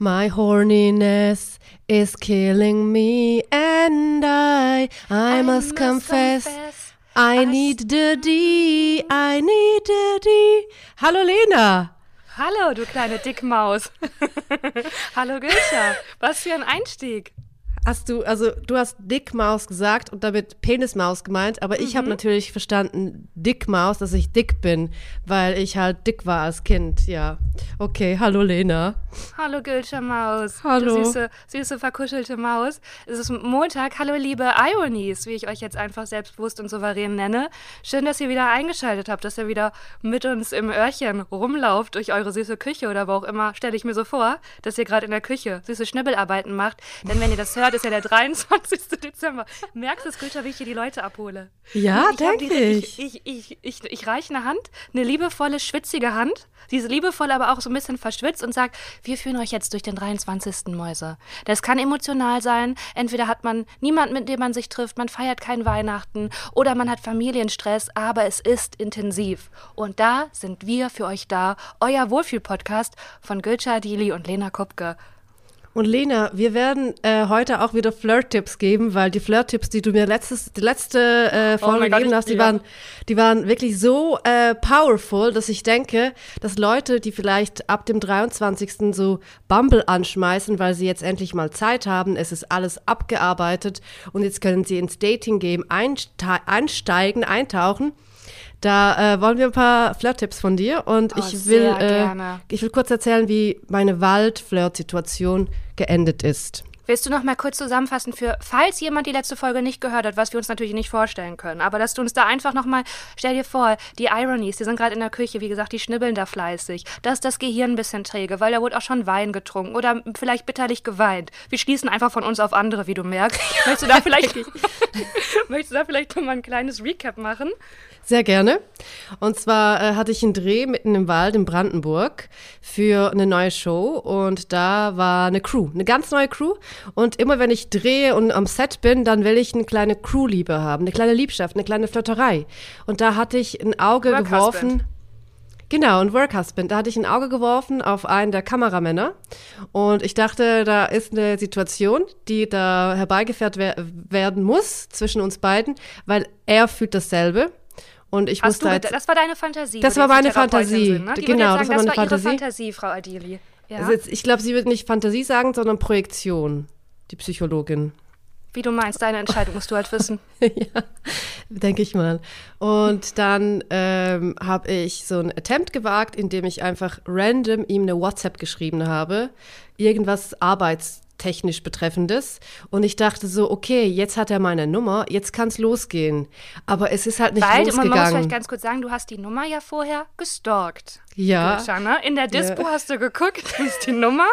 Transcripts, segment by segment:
My horniness is killing me and I, I, must, confess, I need the D, I need the D. Hallo Lena. Hallo, du kleine Dickmaus. Hallo Gülscha. Was für ein Einstieg. Hast du, also du hast Dickmaus gesagt und damit Penismaus gemeint, aber ich habe Mhm. natürlich verstanden Dickmaus, dass ich dick bin, weil ich halt dick war als Kind, ja. Okay, hallo Lena. Hallo Gülscha Maus. Hallo. Du süße, süße, verkuschelte Maus. Es ist Montag. Hallo liebe Ironies, wie ich euch jetzt einfach selbstbewusst und souverän nenne. Schön, dass ihr wieder eingeschaltet habt, dass ihr wieder mit uns im Öhrchen rumlauft durch eure süße Küche oder wo auch immer. Stelle ich mir so vor, dass ihr gerade in der Küche süße Schnibbelarbeiten macht. Denn wenn ihr das hört, ist ja der 23. Dezember. Merkst du, Gülscha, wie ich hier die Leute abhole? Ja, denke diese- ich. Ich, ich, ich, ich reiche eine Hand, eine liebevolle, schwitzige Hand. Sie ist liebevoll, aber auch so ein bisschen verschwitzt und sagt, wir führen euch jetzt durch den 23. Mäuse. Das kann emotional sein. Entweder hat man niemanden, mit dem man sich trifft, man feiert kein Weihnachten oder man hat Familienstress, aber es ist intensiv. Und da sind wir für euch da, euer Wohlfühl-Podcast von Gülscha Dili und Lena Kupke. Und Lena, wir werden äh, heute auch wieder Flirt-Tipps geben, weil die Flirt-Tipps, die du mir letztes, die letzte äh, Folge Oh mein Gott, gegeben ich- hast, die ja. waren, die waren wirklich so äh, powerful, dass ich denke, dass Leute, die vielleicht ab dem 23. so Bumble anschmeißen, weil sie jetzt endlich mal Zeit haben, es ist alles abgearbeitet und jetzt können sie ins Dating-Game einste einsteigen, eintauchen. Da äh, wollen wir ein paar Flirt-Tipps von dir und Oh, ich will, äh, ich will kurz erzählen, wie meine Wald-Flirt-Situation geendet ist. Willst du noch mal kurz zusammenfassen für, falls jemand die letzte Folge nicht gehört hat, was wir uns natürlich nicht vorstellen können, aber dass du uns da einfach noch mal, stell dir vor, die Ironies, die sind gerade in der Küche, wie gesagt, die schnibbeln da fleißig. Da ist das Gehirn ein bisschen träge, weil da wurde auch schon Wein getrunken oder vielleicht bitterlich geweint. Wir schließen einfach von uns auf andere, wie du merkst. Möchtest du da vielleicht, möchtest du da vielleicht noch mal ein kleines Recap machen? Sehr gerne. Und zwar äh, hatte ich einen Dreh mitten im Wald in Brandenburg für eine neue Show und da war eine Crew, eine ganz neue Crew. Und immer wenn ich drehe und am Set bin, dann will ich eine kleine Crewliebe haben, eine kleine Liebschaft, eine kleine Flirterei. Und da hatte ich ein Auge Work geworfen. Husband. Genau, ein Work Husband. Da hatte ich ein Auge geworfen auf einen der Kameramänner und ich dachte, da ist eine Situation, die da herbeigeführt wer werden muss zwischen uns beiden, weil er fühlt dasselbe und ich Hast du, jetzt das war deine Fantasie. Das war meine Fantasie. Sind, ne? Genau, würde das war sagen, meine das war Fantasie. ihre Fantasie, Frau Adili. Ja? Also jetzt, ich glaube, sie wird nicht Fantasie sagen, sondern Projektion, die Psychologin. Wie du meinst, deine Entscheidung musst du halt wissen. ja, denke ich mal. Und dann ähm, habe ich so ein Attempt gewagt, indem ich einfach random ihm eine WhatsApp geschrieben habe, irgendwas arbeitstechnisch betreffendes. Und ich dachte so, okay, jetzt hat er meine Nummer, jetzt kann es losgehen. Aber es ist halt nicht Weil, man muss losgegangen. vielleicht ganz kurz sagen, du hast die Nummer ja vorher gestalkt. ja, Gülscha, ne? In der Dispo hast du geguckt, das ist die Nummer.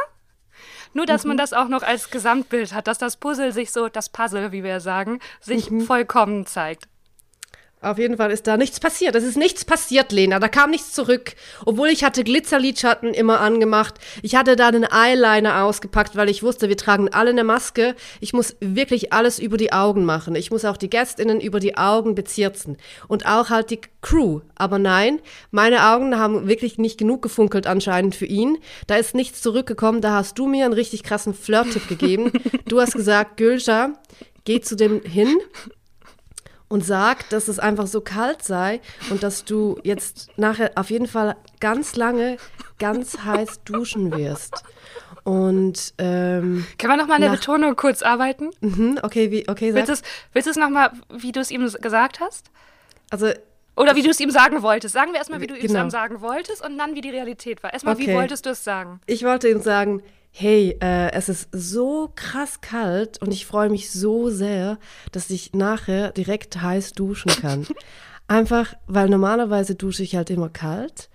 Nur, dass Mhm. man das auch noch als Gesamtbild hat, dass das Puzzle sich so, das Puzzle, wie wir sagen, sich Mhm. vollkommen zeigt. Auf jeden Fall ist da nichts passiert. Es ist nichts passiert, Lena. Da kam nichts zurück. Obwohl ich hatte Glitzerlidschatten immer angemacht. Ich hatte da einen Eyeliner ausgepackt, weil ich wusste, wir tragen alle eine Maske. Ich muss wirklich alles über die Augen machen. Ich muss auch die GästInnen über die Augen bezirzen. Und auch halt die Crew. Aber nein, meine Augen haben wirklich nicht genug gefunkelt anscheinend für ihn. Da ist nichts zurückgekommen. Da hast du mir einen richtig krassen Flirt-Tipp gegeben. Du hast gesagt, Gülscha, geh zu dem hin und sag, dass es einfach so kalt sei und dass du jetzt nachher auf jeden Fall ganz lange ganz heiß duschen wirst. Und ähm, Können wir nochmal an der Betonung kurz arbeiten? mhm, okay, wie okay, sag. Willst du es willst du es nochmal, wie du es ihm gesagt hast? Also Oder wie du es ihm sagen wolltest? Sagen wir erstmal, wie du es Genau. ihm sagen wolltest und dann, wie die Realität war. Erstmal, wie Okay. wolltest du es sagen? ich wollte ihm sagen, hey, äh, es ist so krass kalt und ich freue mich so sehr, dass ich nachher direkt heiß duschen kann. Einfach, weil normalerweise dusche ich halt immer kalt.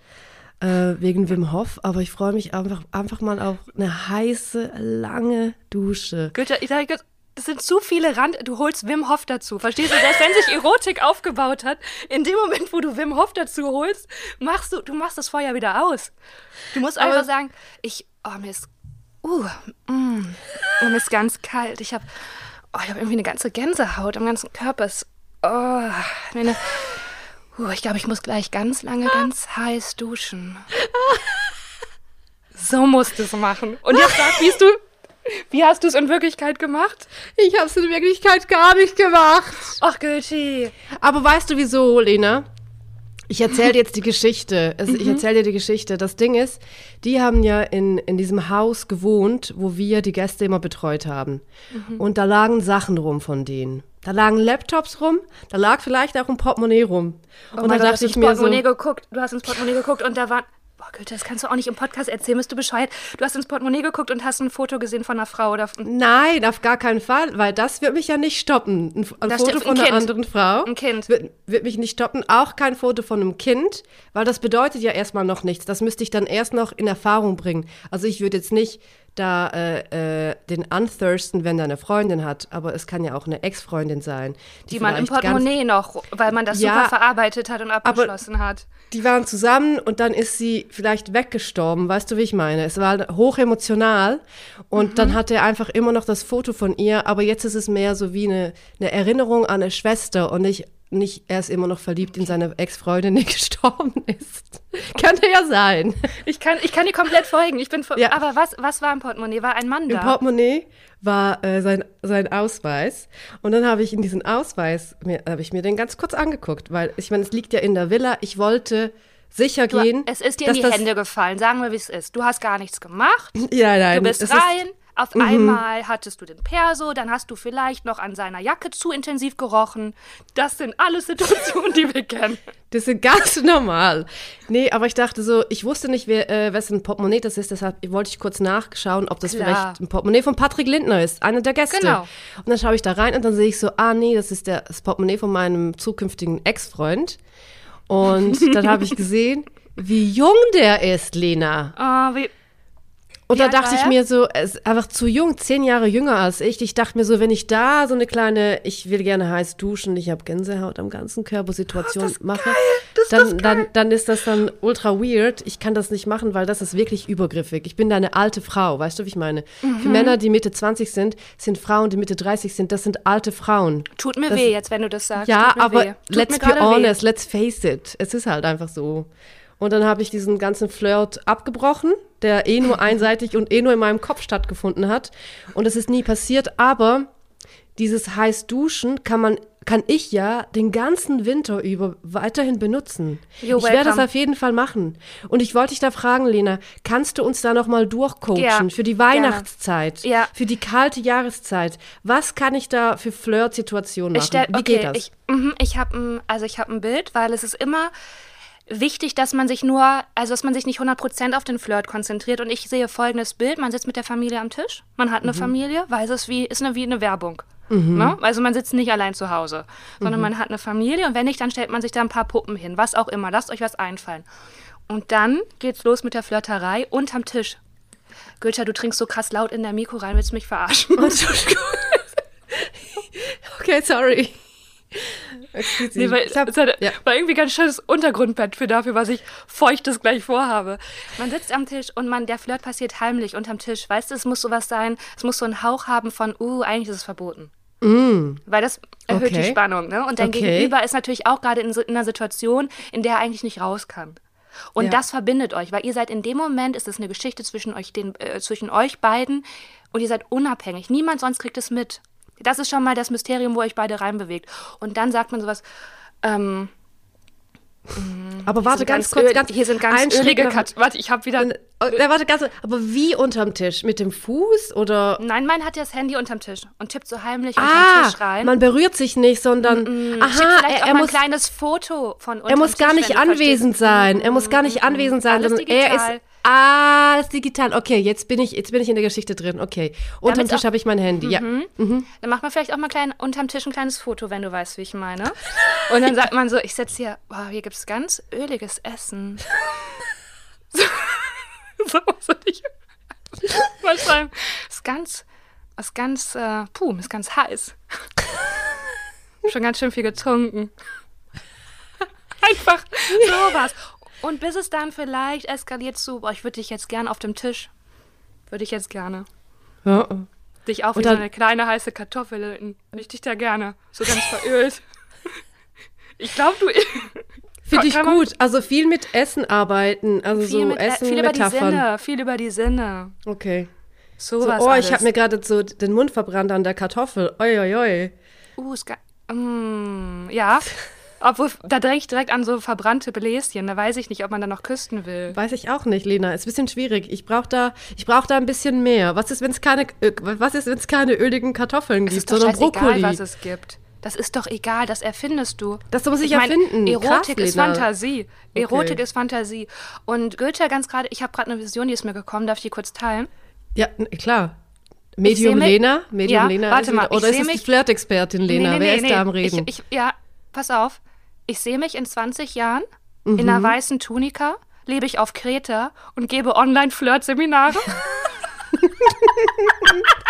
Äh, wegen Wim Hof, aber ich freue mich einfach, einfach mal auf eine heiße, lange Dusche. Goethe, ich sage, das sind zu viele Rand. Du holst Wim Hof dazu. Verstehst du? Selbst wenn sich Erotik aufgebaut hat, in dem Moment, wo du Wim Hof dazu holst, machst du, du machst das Feuer wieder aus. Du musst Aber- einfach sagen, ich, oh, mir ist, uh, mm, mir ist ganz kalt. Ich habe, oh, ich habe irgendwie eine ganze Gänsehaut am ganzen Körper. Es, oh, meine, uh, ich glaube, ich muss gleich ganz lange, ganz heiß duschen. So musst du es machen. Und jetzt sag, wie du, wie hast du es in Wirklichkeit gemacht? Ich habe es in Wirklichkeit gar nicht gemacht. Ach, Gucci. Aber weißt du wieso, Lena? Ich erzähle jetzt die Geschichte. Also, Ich erzähle dir die Geschichte. Das Ding ist, die haben ja in, in diesem Haus gewohnt, wo wir die Gäste immer betreut haben. Und da lagen Sachen rum von denen. Da lagen Laptops rum, da lag vielleicht auch ein Portemonnaie rum. Oh und da dachte du ich hast mir ins so, Portemonnaie geguckt. Du hast ins Portemonnaie geguckt und da war. Boah, Goethe, das kannst du auch nicht im Podcast erzählen. Bist du bescheuert? Du hast ins Portemonnaie geguckt und hast ein Foto gesehen von einer Frau oder nein, auf gar keinen Fall, weil das wird mich ja nicht stoppen. Ein, ein Foto steht ein von einer Kind. anderen Frau Ein Kind. Wird, wird mich nicht stoppen. Auch kein Foto von einem Kind, weil das bedeutet ja erstmal noch nichts. Das müsste ich dann erst noch in Erfahrung bringen. Also ich würde jetzt nicht da äh, äh, den unthirsten, wenn er eine Freundin hat, aber es kann ja auch eine Ex-Freundin sein. die man im Portemonnaie noch, weil man das Ja, super verarbeitet hat und abgeschlossen hat. Die waren zusammen und dann ist sie vielleicht weggestorben, weißt du, wie ich meine? Es war hochemotional und Mhm. dann hat er einfach immer noch das Foto von ihr, aber jetzt ist es mehr so wie eine, eine Erinnerung an eine Schwester und nicht, nicht er ist immer noch verliebt in seine Ex-Freundin, die gestorben ist. Könnte ja sein. Ich kann, ich kann dir komplett folgen. Ich bin, Ja. Aber was, was war im Portemonnaie? War ein Mann Im da? Portemonnaie war äh, sein, sein Ausweis. Und dann habe ich in diesen Ausweis, habe ich mir den ganz kurz angeguckt, weil ich meine, es liegt ja in der Villa. Ich wollte sicher du, gehen. es ist dir in die Hände gefallen. Sagen wir, wie es ist. Du hast gar nichts gemacht. Ja, nein. Du bist es ist- Mhm. Auf einmal hattest du den Perso, dann hast du vielleicht noch an seiner Jacke zu intensiv gerochen. Das sind alles Situationen, die wir kennen. Das ist ganz normal. Nee, aber ich dachte so, ich wusste nicht, wer, äh, wessen Portemonnaie das ist, deshalb wollte ich kurz nachschauen, ob das Klar. vielleicht ein Portemonnaie von Patrick Lindner ist, einer der Gäste. Genau. Und dann schaue ich da rein und dann sehe ich so, ah nee, das ist der, das Portemonnaie von meinem zukünftigen Ex-Freund. Und dann habe ich gesehen, wie jung der ist, Lena. Oh, wie, Und da dachte ich mir so, er ist einfach zu jung, zehn Jahre jünger als ich. Ich dachte mir so, wenn ich da so eine kleine, ich will gerne heiß duschen, ich habe Gänsehaut am ganzen Körper Situation mache, dann, dann, dann ist das dann ultra weird. Ich kann das nicht machen, weil das ist wirklich übergriffig. Ich bin da eine alte Frau, weißt du, wie ich meine? Für Mhm. Männer, die Mitte 20 sind, sind Frauen, die Mitte 30 sind, das sind alte Frauen. tut mir Das- weh jetzt, wenn du das sagst. Ja, tut mir aber weh. Let's be gerade weh. honest, let's face it. Es ist halt einfach so. Und dann habe ich diesen ganzen Flirt abgebrochen, der eh nur einseitig und eh nur in meinem Kopf stattgefunden hat. Und es ist nie passiert, aber dieses heiß Duschen kann man kann ich ja den ganzen Winter über weiterhin benutzen. You're ich werde das auf jeden Fall machen. Und ich wollte dich da fragen, Lena, kannst du uns da noch mal durchcoachen Ja, für die. Weihnachtszeit, Ja. für die kalte Jahreszeit? Was kann ich da für Flirt-Situationen machen? Ich stell, Wie okay, geht das? Ich, mhm, ich habe also ich habe ein Bild, weil es ist immer wichtig, dass man sich nur, also dass man sich nicht 100% auf den Flirt konzentriert. Und ich sehe folgendes Bild: Man sitzt mit der Familie am Tisch, man hat eine Familie, weil es ist wie ist eine wie eine Werbung. Ne? Also man sitzt nicht allein zu Hause, sondern man hat eine Familie und wenn nicht, dann stellt man sich da ein paar Puppen hin, was auch immer. Lasst euch was einfallen. Und dann geht's los mit der Flirterei unterm Tisch. Gülscha, du trinkst so krass laut in der Mikro rein, willst du mich verarschen? Okay, sorry. Excuse Nee, weil Ich hab- es hat, ja. war irgendwie ganz schönes Untergrundbett für dafür, was ich feuchtes gleich vorhabe. Man sitzt am Tisch und man, der Flirt passiert heimlich unterm Tisch. Weißt du, es muss sowas sein, es muss so einen Hauch haben von, uh, eigentlich ist es verboten. Weil das erhöht Mm. Okay. die Spannung, ne? Und dein Okay. Gegenüber ist natürlich auch gerade in, so- in einer Situation, in der er eigentlich nicht raus kann. Und Ja. das verbindet euch, weil ihr seid in dem Moment, ist es eine Geschichte zwischen euch, den, äh, zwischen euch beiden und ihr seid unabhängig. Niemand sonst kriegt es mit. Das ist schon mal das Mysterium, wo euch beide reinbewegt. Und dann sagt man sowas, ähm, Aber warte ganz, ganz kurz, ganz hier sind ganz ölige Kat Warte, ich habe wieder. Oh, ja, warte ganz, aber wie unterm Tisch? Mit dem Fuß oder? Nein, mein hat ja das Handy unterm Tisch und tippt so heimlich Ah, unterm Tisch rein. man berührt sich nicht, sondern Schickt aha, vielleicht er, er muss ein kleines Foto von er unterm muss gar nicht anwesend sein. Er muss gar nicht anwesend sein, sondern er ist ah, das ist digital. Okay, jetzt bin ich jetzt bin ich in der Geschichte drin. Okay. Unterm Tisch habe ich mein Handy. Ja. Dann macht man vielleicht auch mal klein, unterm Tisch ein kleines Foto, wenn du weißt, wie ich meine. Und dann sagt man so, ich setze hier, wow, hier gibt's ganz öliges Essen. so, so muss nicht mal schreiben. Ist ganz, ist ganz, äh, puh, ist ganz heiß. Schon ganz schön viel getrunken. Einfach sowas. Und bis es dann vielleicht eskaliert zu, boah, ich würde dich jetzt gern auf dem Tisch. Würde ich jetzt gerne. Ja. Dich auch wie Und so dann- eine kleine heiße Kartoffel. Ich dich da gerne. So ganz verölt. Ich glaube, du. Finde ich gut. Also viel mit Essen arbeiten. Also Viel, so mit, äh, Essen, viel über die Metaphern. Sinne, viel über die Sinne. Okay. So, So, was oh, alles. ich habe mir gerade so den Mund verbrannt an der Kartoffel. Oi, oi, oi. Uh, ist mm, ja. Obwohl, da denke ich direkt an so verbrannte Bläschen. Da weiß ich nicht, ob man da noch küsten will. Weiß ich auch nicht, Lena. Ist ein bisschen schwierig. Ich brauche da, ich brauch da ein bisschen mehr. Was ist, wenn es keine, äh, was ist, keine öligen Kartoffeln Es gibt, ist doch sondern scheißegal, Brokkoli? was es gibt. Das ist doch egal, das erfindest du. Das muss ich mein, erfinden. Erotik Krass, ist. Fantasie. Erotik Okay. ist Fantasie. Und Goethe ganz gerade, ich habe gerade eine Vision, die ist mir gekommen, darf ich die kurz teilen? Ja, klar. Medium mich- Lena? Medium Ja, Lena warte ist mal, ich oder ist es die Flirtexpertin Lena? Wer ist da am Reden? Ich, ich, ja, pass auf. Ich sehe mich in 20 Jahren Mhm. in einer weißen Tunika, lebe ich auf Kreta und gebe Online-Flirt-Seminare.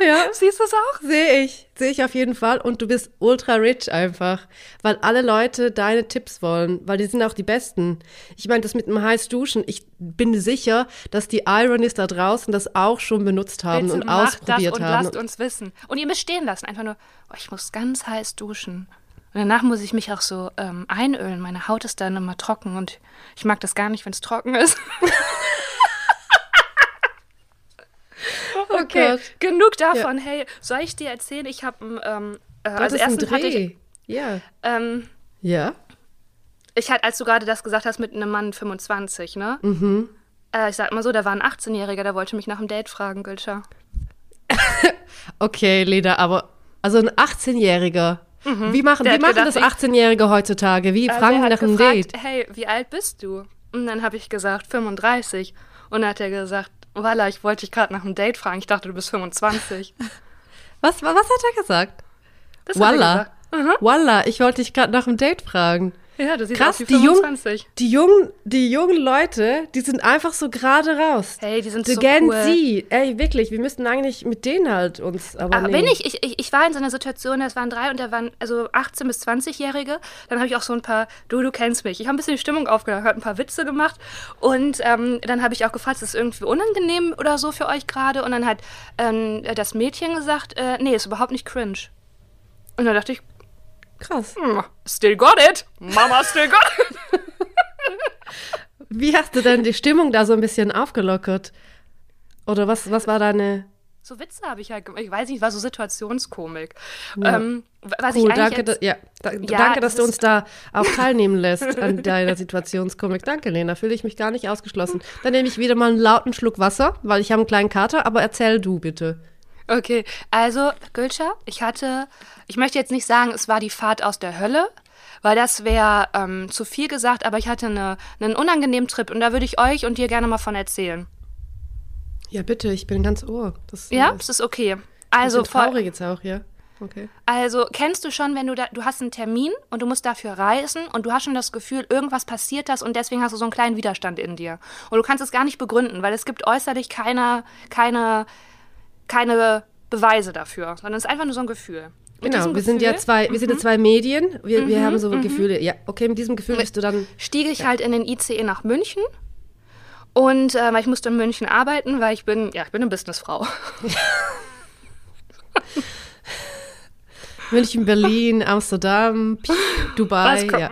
ja, Siehst du es auch? sehe ich. Sehe ich auf jeden Fall. Und du bist ultra rich einfach. Weil alle Leute deine Tipps wollen. Weil die sind auch die besten. Ich meine, das mit dem heiß Duschen. Ich bin sicher, dass die Ironies da draußen das auch schon benutzt haben Bitte und macht das ausprobiert und haben. lasst uns wissen. Und ihr müsst stehen lassen. Einfach nur, oh, ich muss ganz heiß duschen. Und danach muss ich mich auch so ähm, einölen. Meine Haut ist dann immer trocken und ich mag das gar nicht, wenn es trocken ist. okay, Gott. genug davon. Hey, soll ich dir erzählen? Ich habe ähm, äh, also erstens hatte ich. Ja. ähm, Ja. ich hatte, als du gerade das gesagt hast mit einem Mann 25, ne? Mhm. Äh, ich sag mal so, da war ein 18-Jähriger, der wollte mich nach einem Date fragen, Gülscha. Okay, Leda, aber also ein 18-Jähriger. Wie machen, Mhm. Der wie machen gedacht, das ich- 18-Jährige heutzutage? Wie Äh, fragen nach einem gefragt, Date? Hey, wie alt bist du? Und dann habe ich gesagt, 35. Und dann hat er gesagt, Walla, ich wollte dich gerade nach einem Date fragen. Ich dachte, du bist 25. Was, was hat er gesagt? Das er Walla. Mhm. Ich wollte dich gerade nach einem Date fragen. Ja, du siehst Krass, aus wie die, jung, 25. die, jungen, die jungen Leute, die sind einfach so gerade raus. Hey, die sind The so Gen cool. Z. Ey, wirklich, wir müssten eigentlich mit denen halt uns, aber Aber nee. bin ich, ich, ich, war in so einer Situation, das waren drei und da waren also 18- bis 20-Jährige. Dann habe ich auch so ein paar, du, du kennst mich. Ich habe ein bisschen die Stimmung aufgedacht, habe ein paar Witze gemacht. Und ähm, dann habe ich auch gefragt, ist das irgendwie unangenehm oder so für euch gerade? Und dann hat ähm, das Mädchen gesagt, äh, nee, ist überhaupt nicht cringe. Und dann dachte ich, Krass. hm, still got it. Mama still got it. Wie hast du denn die Stimmung da so ein bisschen aufgelockert? Oder was, was war deine... So Witze habe ich halt gemacht. Ich weiß nicht, war so Situationskomik. Ja. Ähm, was Cool, ich danke, jetzt, da, ja, da, Ja, danke, dass das du uns da auch teilnehmen lässt an deiner Situationskomik. Danke, Lena, fühle ich mich gar nicht ausgeschlossen. Dann nehme ich wieder mal einen lauten Schluck Wasser, weil ich habe einen kleinen Kater, aber erzähl du bitte. Okay, also Gülscha, ich hatte, ich möchte jetzt nicht sagen, es war die Fahrt aus der Hölle, weil das wäre ähm, zu viel gesagt, aber ich hatte eine, einen unangenehmen Trip und da würde ich euch und dir gerne mal von erzählen. Ja, bitte, ich bin ganz ohr. Das, Ja, das es ist okay. Also, traurig jetzt auch, ja. Okay. also kennst du schon, wenn du da, du hast einen Termin und du musst dafür reisen und du hast schon das Gefühl, irgendwas passiert das und deswegen hast du so einen kleinen Widerstand in dir. Und du kannst es gar nicht begründen, weil es gibt äußerlich keine, keine, keine Beweise dafür, sondern es ist einfach nur so ein Gefühl. Mit Genau, wir sind ja Gefühl- zwei, wir sind ja zwei Medien. Wir, wir haben so Gefühle. Ja, okay, mit diesem Gefühl bist du dann. stieg ich halt in den ICE nach München. Und äh, weil ich musste in München arbeiten, weil ich bin, ja, ich bin eine Businessfrau. München, Berlin, Amsterdam, Dubai. Kommt- Ja.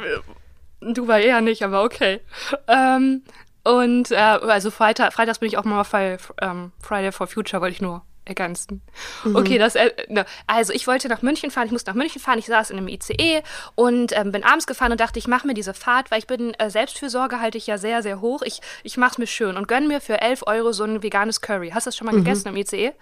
Du war eher nicht, aber okay. Ähm, und äh, also Freitag, freitags bin ich auch mal bei ähm, Friday for Future, wollte ich nur ergänzen. Okay, das, äh, ne. also ich wollte nach München fahren, ich musste nach München fahren, ich saß in einem ICE und ähm, bin abends gefahren und dachte, ich mache mir diese Fahrt, weil ich bin, äh, Selbstfürsorge halte ich ja sehr, sehr hoch. Ich, ich mache es mir schön und gönn mir für 11 Euro so ein veganes Curry. Hast du das schon mal gegessen im ICE?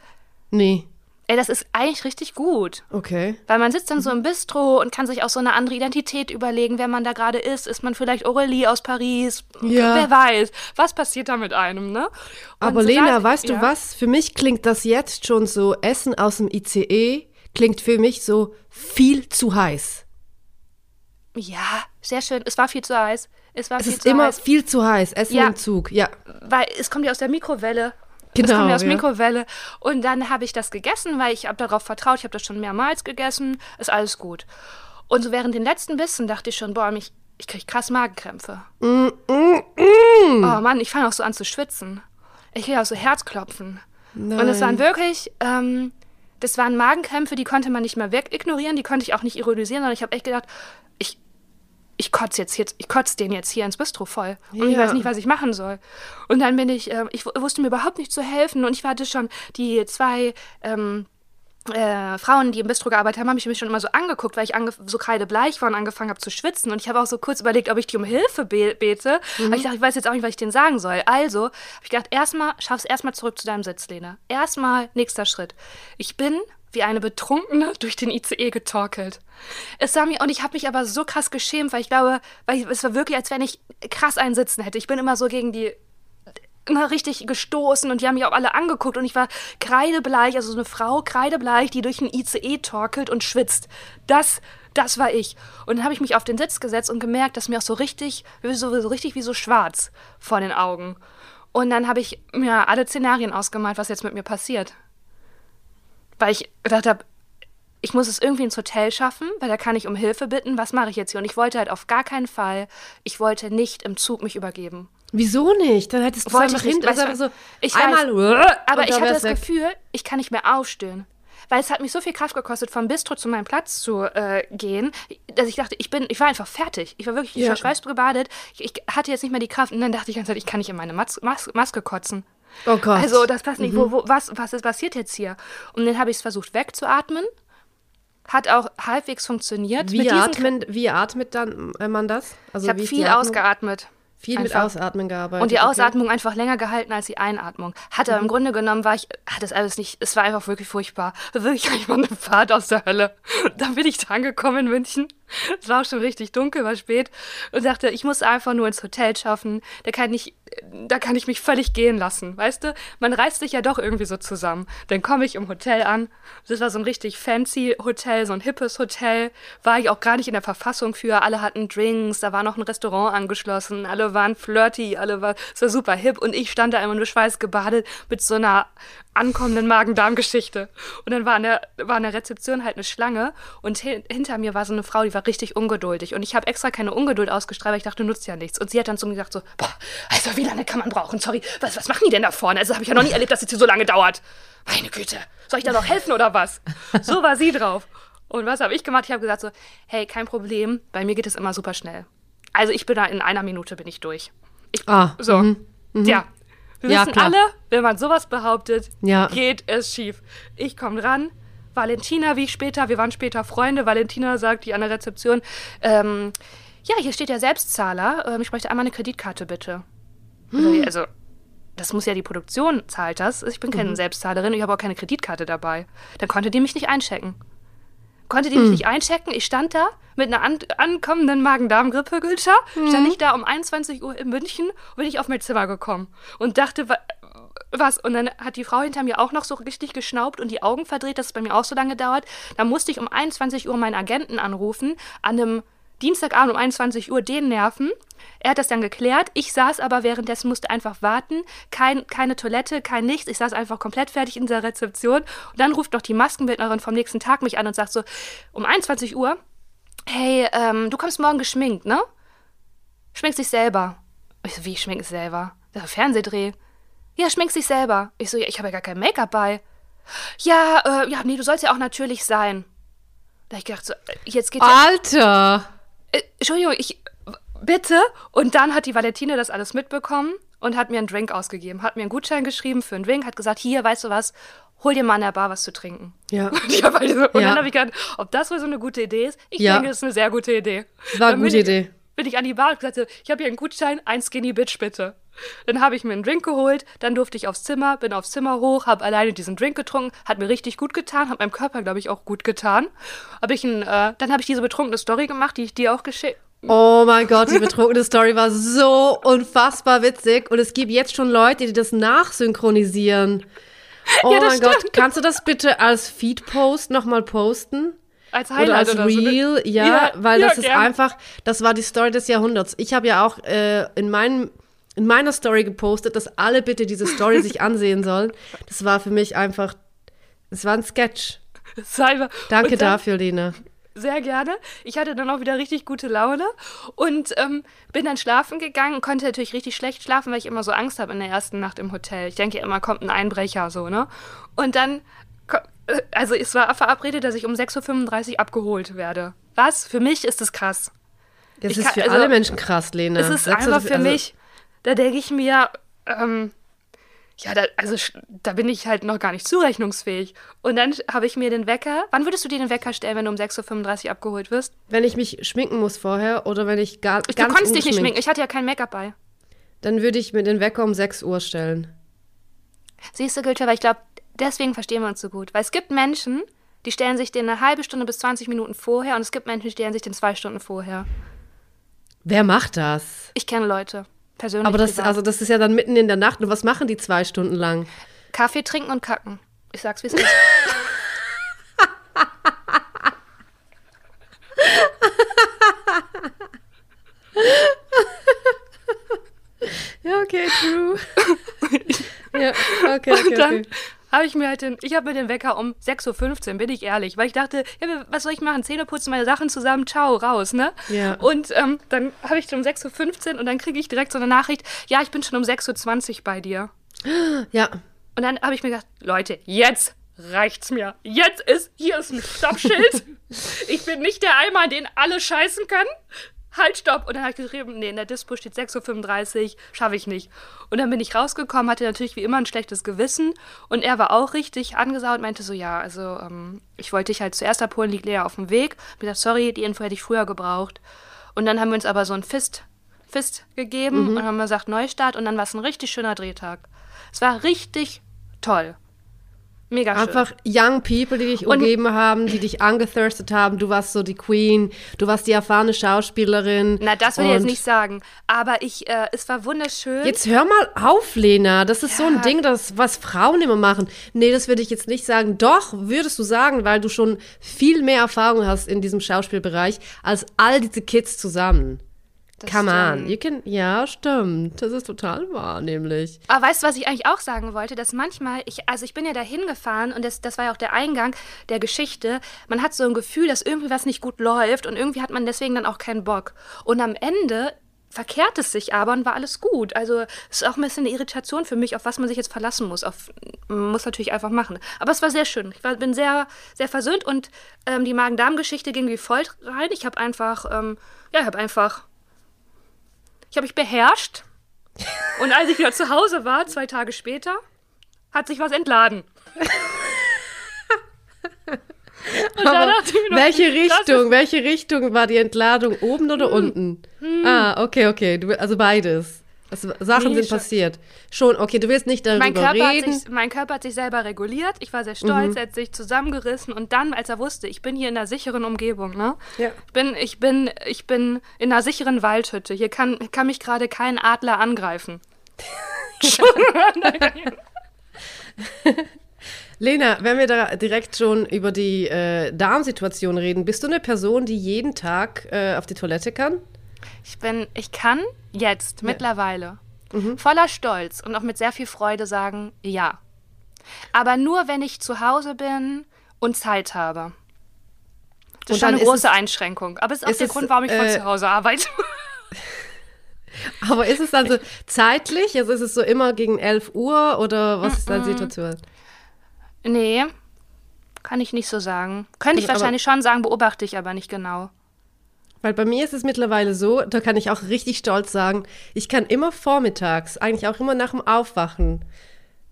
Nee, Ey, das ist eigentlich richtig gut. okay. Weil man sitzt dann so im Bistro und kann sich auch so eine andere Identität überlegen, wer man da gerade ist. Ist man vielleicht Aurélie aus Paris? Ja. Wer weiß. Was passiert da mit einem, ne? Und Aber Lena, saß- weißt du ja. was? Für mich klingt das jetzt schon so, Essen aus dem ICE klingt für mich so viel zu heiß. Ja, sehr schön. Es war viel zu heiß. Es war Es viel ist zu immer heiß. viel zu heiß. Essen Ja. im Zug, ja. Weil es kommt ja aus der Mikrowelle. Genau, kommt ja aus ja. Mikrowelle. Und dann habe ich das gegessen, weil ich habe darauf vertraut. Ich habe das schon mehrmals gegessen. Ist alles gut. Und so während den letzten Bissen dachte ich schon, boah, mich, ich kriege krass Magenkrämpfe. Mm, Oh Mann, ich fange auch so an zu schwitzen. Ich kriege auch so Herzklopfen. Und es waren wirklich, ähm, das waren Magenkrämpfe, die konnte man nicht mehr wegignorieren, die konnte ich auch nicht ironisieren, sondern ich habe echt gedacht, ich, ich kotze jetzt, jetzt, ich kotze den jetzt hier ins Bistro voll. Und ich Ja. weiß nicht, was ich machen soll. Und dann bin ich, ähm, ich wusste mir überhaupt nicht zu helfen. Und ich hatte schon die zwei ähm, äh, Frauen, die im Bistro gearbeitet haben, haben mich, mich schon immer so angeguckt, weil ich so kreidebleich war und angefangen habe zu schwitzen. Und ich habe auch so kurz überlegt, ob ich die um Hilfe be bete. Weil ich dachte, ich weiß jetzt auch nicht, was ich denen sagen soll. Also habe ich gedacht, erstmal, schaff's erstmal zurück zu deinem Sitz, Lena. Erstmal, nächster Schritt. Ich bin wie eine Betrunkene durch den ICE getorkelt. Es sah mir, und ich habe mich aber so krass geschämt, weil ich glaube, weil ich, es war wirklich, als wenn ich krass einen Sitzen hätte. Ich bin immer so gegen die immer richtig gestoßen und die haben mich auch alle angeguckt und ich war kreidebleich, also so eine Frau kreidebleich, die durch ein ICE torkelt und schwitzt. Das, das war ich. Und dann habe ich mich auf den Sitz gesetzt und gemerkt, dass mir auch so richtig, so, so richtig wie so schwarz vor den Augen. Und dann habe ich mir alle Szenarien ausgemalt, was jetzt mit mir passiert. Weil ich gedacht habe, ich muss es irgendwie ins Hotel schaffen, weil da kann ich um Hilfe bitten. Was mache ich jetzt hier? Und ich wollte halt auf gar keinen Fall, ich wollte nicht im Zug mich übergeben. Wieso nicht? Dann hättest du Wollte einfach ich nicht, hin, also so ich einmal, weiß, aber ich hatte das weg. Gefühl, ich kann nicht mehr aufstehen. Weil es hat mich so viel Kraft gekostet, vom Bistro zu meinem Platz zu äh, gehen, dass ich dachte, ich bin, ich war einfach fertig. Ich war wirklich, ich Ja. war schweißgebadet. Ich, ich hatte jetzt nicht mehr die Kraft. Und dann dachte ich Zeit, ich kann nicht in meine Mas Mas Maske kotzen. Oh Gott. Mhm. Also das passt nicht. Wo, wo, was, was ist passiert jetzt hier? Und dann habe ich es versucht wegzuatmen. Hat auch halbwegs funktioniert. wie, Mit atmen, wie atmet dann äh, man das? Also Ich habe viel ausgeatmet. Viel mit einfach. Ausatmen gearbeitet. Und die okay. Ausatmung einfach länger gehalten als die Einatmung. Hat Mhm. aber im Grunde genommen war ich, hat das alles nicht, es war einfach wirklich furchtbar. Wirklich einfach eine Fahrt aus der Hölle. Dann bin ich da angekommen in München. Es war auch schon richtig dunkel, war spät. Und dachte, ich muss einfach nur ins Hotel schaffen. Da kann ich, da kann ich mich völlig gehen lassen. Weißt du? Man reißt sich ja doch irgendwie so zusammen. Dann komme ich im Hotel an. Das war so ein richtig fancy Hotel, so ein hippes Hotel. War ich auch gar nicht in der Verfassung für. Alle hatten Drinks, da war noch ein Restaurant angeschlossen. Alle waren flirty, alle war, es war super hip. Und ich stand da immer nur schweißgebadet mit so einer ankommenden Magen-Darm-Geschichte. Und dann war an, der, war an der Rezeption halt eine Schlange und hi hinter mir war so eine Frau, die war richtig ungeduldig. Und ich habe extra keine Ungeduld ausgestrahlt, weil ich dachte, nutzt ja nichts. Und sie hat dann zu mir gesagt so, boah, also wie lange kann man brauchen? Sorry, was, was machen die denn da vorne? Also habe ich ja noch nie erlebt, dass es hier so lange dauert. Meine Güte, soll ich da noch helfen oder was? So war sie drauf. Und was habe ich gemacht? Ich habe gesagt so, hey, kein Problem, bei mir geht es immer super schnell. Also ich bin da in einer Minute bin ich durch. Ich, Ah, so, ja. Wir Ja, wissen klar. alle, wenn man sowas behauptet, Ja. geht es schief. Ich komme dran. Valentina, wie ich später, wir waren später Freunde. Valentina sagt die an der Rezeption, ähm, ja, hier steht der Selbstzahler. Ähm, ich möchte einmal eine Kreditkarte bitte. Also, Also, das muss ja die Produktion zahlt das. Ich bin keine Selbstzahlerin, ich habe auch keine Kreditkarte dabei. Dann konnte die mich nicht einchecken. Konnte die mich nicht einchecken. Ich stand da mit einer an ankommenden Magen-Darm-Grippe, Gülscha. Stand ich da um 21 Uhr in München und bin ich auf mein Zimmer gekommen und dachte, wa was? Und dann hat die Frau hinter mir auch noch so richtig geschnaubt und die Augen verdreht, dass es bei mir auch so lange dauert. Da musste ich um 21 Uhr meinen Agenten anrufen, an einem Dienstagabend um 21 Uhr den nerven. Er hat das dann geklärt. Ich saß aber währenddessen, musste einfach warten. Kein, keine Toilette, kein nichts. Ich saß einfach komplett fertig in der Rezeption. Und dann ruft noch die Maskenbildnerin vom nächsten Tag mich an und sagt so, um 21 Uhr, hey, ähm, du kommst morgen geschminkt, ne? Schminkst dich selber. Ich so, wie, ich schmink es selber? Der Fernsehdreh. Ja, schminkst dich selber. Ich so, ja, ich habe ja gar kein Make-up bei. Ja, äh, ja, nee, du sollst ja auch natürlich sein. Da ich gedacht, so, äh, jetzt geht's ja Alter! Äh, Entschuldigung, ich. Bitte? Und dann hat die Valentine das alles mitbekommen und hat mir einen Drink ausgegeben. Hat mir einen Gutschein geschrieben für einen Drink, hat gesagt: Hier, weißt du was, hol dir mal an der Bar was zu trinken. Ja. Und, ich hab halt so, und Ja. dann habe ich gedacht, ob das wohl so eine gute Idee ist? Ich Ja. denke, das ist eine sehr gute Idee. War eine gute Idee. Bin ich an die Bar und gesagt, ich habe hier einen Gutschein, ein Skinny Bitch bitte. Dann habe ich mir einen Drink geholt, dann durfte ich aufs Zimmer, bin aufs Zimmer hoch, habe alleine diesen Drink getrunken, hat mir richtig gut getan, hat meinem Körper, glaube ich, auch gut getan. Hab ich ein, äh, dann habe ich diese betrunkene Story gemacht, die ich dir auch geschickt. Oh mein Gott, die betrunkene Story war so unfassbar witzig. Und es gibt jetzt schon Leute, die das nachsynchronisieren. Oh Ja, mein Gott, stimmt. kannst du das bitte als Feed-Post nochmal posten? Als Oder Highlight als oder, so. ne? Ja, Ja, weil ja, das ist gern. einfach, das war die Story des Jahrhunderts. Ich habe ja auch äh, in meinem in meiner Story gepostet, dass alle bitte diese Story sich ansehen sollen. Das war für mich einfach, es war ein Sketch. Salve. Danke dann- dafür, Lena. Sehr gerne. Ich hatte dann auch wieder richtig gute Laune und ähm, bin dann schlafen gegangen, konnte natürlich richtig schlecht schlafen, weil ich immer so Angst habe in der ersten Nacht im Hotel. Ich denke immer, kommt ein Einbrecher so, ne? Und dann, also es war verabredet, dass ich um 6.35 Uhr abgeholt werde. Was? Für mich ist es krass. Das Ich ist kann- für also, alle Menschen krass, Lena. Es ist du einfach das- für also, mich, da denke ich mir, ähm, ja, da, also da bin ich halt noch gar nicht zurechnungsfähig. Und dann habe ich mir den Wecker. Wann würdest du dir den Wecker stellen, wenn du um 6.35 Uhr abgeholt wirst? Wenn ich mich schminken muss vorher oder wenn ich gar, Du ganz konntest dich nicht schminken. Ich hatte ja kein Make-up bei. Dann würde ich mir den Wecker um 6 Uhr stellen. Siehst du, Gülter, weil ich glaube, deswegen verstehen wir uns so gut. Weil es gibt Menschen, die stellen sich den eine halbe Stunde bis 20 Minuten vorher und es gibt Menschen, die stellen sich den zwei Stunden vorher. Wer macht das? Ich kenne Leute. Persönlich. Aber das, also das ist ja dann mitten in der Nacht. Und was machen die zwei Stunden lang? Kaffee trinken und kacken. Ich sag's, wie es ist. Ja, okay, true. ja, okay, okay, Und dann okay. Habe ich mir halt den, ich habe mir den Wecker um 6.15 Uhr, bin ich ehrlich, weil ich dachte, ja, was soll ich machen? Zähne putzen, meine Sachen zusammen, ciao, raus, ne? Ja. Und ähm, dann habe ich um 6.15 Uhr und dann kriege ich direkt so eine Nachricht, ja, ich bin schon um 6.20 Uhr bei dir. Ja, Und dann habe ich mir gedacht, Leute, jetzt reicht's mir. Jetzt ist, hier ist ein Stoppschild. ich bin nicht der Eimer, den alle scheißen können. Halt, stopp. Und dann habe ich geschrieben, nee, in der Dispo steht 6.35 Uhr, schaffe ich nicht. Und dann bin ich rausgekommen, hatte natürlich wie immer ein schlechtes Gewissen. Und er war auch richtig angesaut und meinte so, ja, also ähm, ich wollte dich halt zuerst abholen, liegt leer auf dem Weg. Ich gesagt, sorry, die Info hätte ich früher gebraucht. Und dann haben wir uns aber so ein Fist, Fist gegeben und haben gesagt Neustart. Und dann war es ein richtig schöner Drehtag. Es war richtig toll. Mega schön. einfach young people, die dich Und- umgeben haben, die dich angethirstet haben. Du warst so die Queen, du warst die erfahrene Schauspielerin. Na, das will ich jetzt Und nicht sagen. Aber ich, äh, es war wunderschön. Jetzt hör mal auf, Lena. Das ist so ein Ja. Ding, das, was Frauen immer machen. Nee, das würde ich jetzt nicht sagen. Doch, würdest du sagen, weil du schon viel mehr Erfahrung hast in diesem Schauspielbereich als all diese Kids zusammen. Das Come on. stimmt. You can, ja, stimmt. Das ist total wahr, nämlich. Aber weißt du, was ich eigentlich auch sagen wollte? Dass manchmal, ich, also ich bin ja da hingefahren und das, das war ja auch der Eingang der Geschichte. Man hat so ein Gefühl, dass irgendwie was nicht gut läuft und irgendwie hat man deswegen dann auch keinen Bock. Und am Ende verkehrt es sich aber und war alles gut. Also es ist auch ein bisschen eine Irritation für mich, auf was man sich jetzt verlassen muss. Auf, man muss natürlich einfach machen. Aber es war sehr schön. Ich war, bin sehr, sehr versöhnt und ähm, die Magen-Darm-Geschichte ging wie folgt rein. Ich habe einfach, ähm, ja, ich habe einfach, ich habe mich beherrscht. Und als ich wieder zu Hause war, zwei Tage später, hat sich was entladen. Noch, welche Richtung, welche Richtung war die Entladung? Oben oder Hm. unten? Ah, okay, okay. Du, also beides. Also Sachen Nee, sind schon- passiert. Schon, okay, du willst nicht darüber Mein Körper, hat reden. sich, mein Körper hat sich selber reguliert. Ich war sehr stolz, Mhm. er hat sich zusammengerissen. Und dann, als er wusste, ich bin hier in einer sicheren Umgebung, ne? Ja. Ich bin, ich bin, ich bin in einer sicheren Waldhütte. Hier kann, kann mich gerade kein Adler angreifen. Lena, wenn wir da direkt schon über die äh, Darmsituation reden, bist du eine Person, die jeden Tag äh, auf die Toilette kann? Ich bin, ich kann jetzt mittlerweile Mhm. voller Stolz und auch mit sehr viel Freude sagen, ja. Aber nur, wenn ich zu Hause bin und Zeit habe. Das Und ist schon eine ist große es- Einschränkung. Aber es ist auch ist der es, Grund, warum ich von äh, zu Hause arbeite. Aber ist es dann so zeitlich? Also ist es so immer gegen 11 Uhr oder was ist deine Situation? nee, kann ich nicht so sagen. Könnte ich Also, wahrscheinlich schon sagen, beobachte ich aber nicht genau. Weil bei mir ist es mittlerweile so, da kann ich auch richtig stolz sagen, ich kann immer vormittags, eigentlich auch immer nach dem Aufwachen.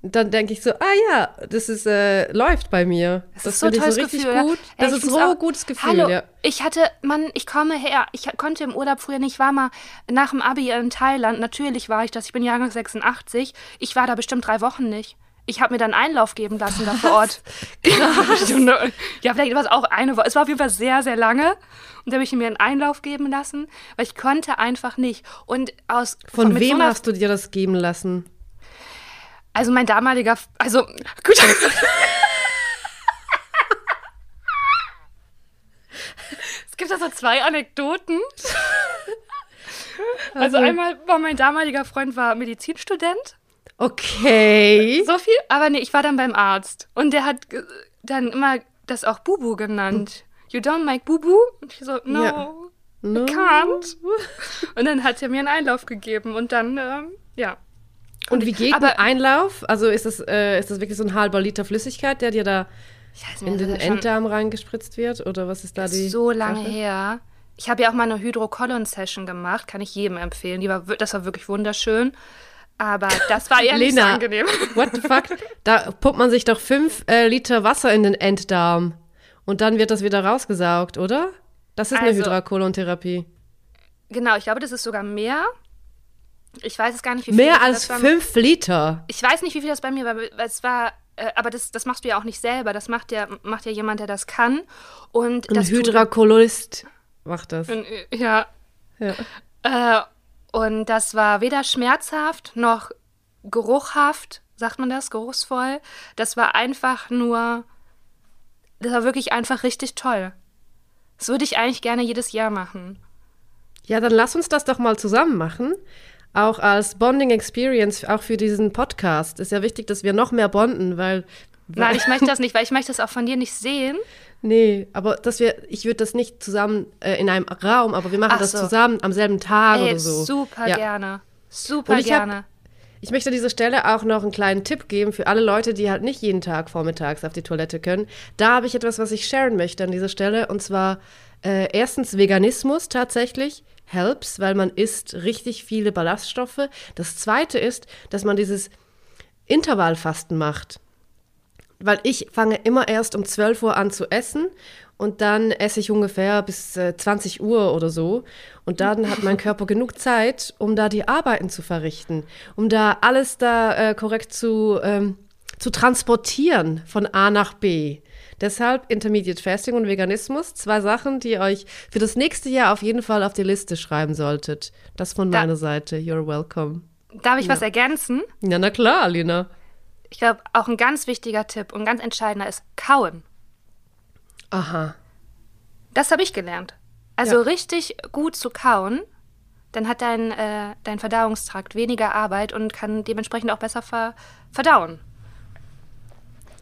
Dann denke ich so, ah ja, das ist, äh, läuft bei mir. Das, ist so ich tolles so richtig Gefühl, gut. Ey, Das ich ist so ein gutes Gefühl, Hallo, ja. ich hatte, Mann, ich komme her. Ich konnte im Urlaub früher nicht, war mal nach dem Abi in Thailand. Natürlich war ich das. Ich bin Jahrgang 86. Ich war da bestimmt drei Wochen nicht. Ich habe mir dann Einlauf geben lassen da vor Ort. ja, vielleicht war es auch eine Woche. Es war auf jeden Fall sehr, sehr lange. Und da habe ich mir einen Einlauf geben lassen, weil ich konnte einfach nicht. Und aus Von mit wem so hast du dir das geben lassen? Also mein damaliger, also gut. es gibt da so zwei Anekdoten. Also einmal war mein damaliger Freund war Medizinstudent. Okay. So viel, aber nee, ich war dann beim Arzt und der hat dann immer das auch Bubu genannt. You don't like Bubu? Und ich so, no, Ja. No. can't. Und dann hat er mir einen Einlauf gegeben und dann, ähm, ja. Und wie geht aber- ein Einlauf? Also ist das, äh, ist das wirklich so ein halber Liter Flüssigkeit, der dir da in das den ist Enddarm reingespritzt wird? Oder was ist da die so lange Sache? her. Ich habe ja auch mal eine Hydrocolon-Session gemacht, kann ich jedem empfehlen. Die war, das war wirklich wunderschön. Aber das war eher nicht so angenehm. what the fuck? Da pumpt man sich doch fünf äh, Liter Wasser in den Enddarm und dann wird das wieder rausgesaugt, oder? Das ist eine Also- Hydrokolontherapie. Genau, ich glaube, das ist sogar mehr. Ich weiß es gar nicht, wie viel Mehr als war. fünf Liter. Ich weiß nicht, wie viel das bei mir war, weil es war, äh, aber das, das machst du ja auch nicht selber. Das macht ja, macht ja jemand, der das kann. Und Ein Hydrokolist macht das. Äh, Ja. Ja. Äh, und das war weder schmerzhaft noch geruchhaft, sagt man das, geruchsvoll. Das war einfach nur, das war wirklich einfach richtig toll. Das würde ich eigentlich gerne jedes Jahr machen. Ja, dann lass uns das doch mal zusammen machen. Auch als Bonding Experience, auch für diesen Podcast. Ist ja wichtig, dass wir noch mehr bonden, weil. Nein, ich möchte das nicht, weil ich möchte das auch von dir nicht sehen. Nee, aber dass wir, ich würde das nicht zusammen äh, in einem Raum, aber wir machen Ach das so. zusammen am selben Tag Ey, oder so. super Ja. gerne. Super ich hab- gerne. Ich möchte an dieser Stelle auch noch einen kleinen Tipp geben für alle Leute, die halt nicht jeden Tag vormittags auf die Toilette können. Da habe ich etwas, was ich sharen möchte an dieser Stelle. Und zwar äh, erstens Veganismus tatsächlich. Helps, weil man isst richtig viele Ballaststoffe. Das zweite ist, dass man dieses Intervallfasten macht. Weil ich fange immer erst um 12 Uhr an zu essen und dann esse ich ungefähr bis äh, 20 Uhr oder so. Und dann hat mein Körper genug Zeit, um da die Arbeiten zu verrichten, um da alles da äh, korrekt zu, ähm, zu transportieren von A nach B. Deshalb Intermediate Fasting und Veganismus, zwei Sachen, die ihr euch für das nächste Jahr auf jeden Fall auf die Liste schreiben solltet. Das von Da- meiner Seite. You're welcome. Darf ich was ergänzen? Ja, na klar, Alina. Ich glaube, auch ein ganz wichtiger Tipp und ganz entscheidender ist Kauen. Aha. Das habe ich gelernt. Also Ja. richtig gut zu kauen, dann hat dein, äh, dein Verdauungstrakt weniger Arbeit und kann dementsprechend auch besser ver verdauen.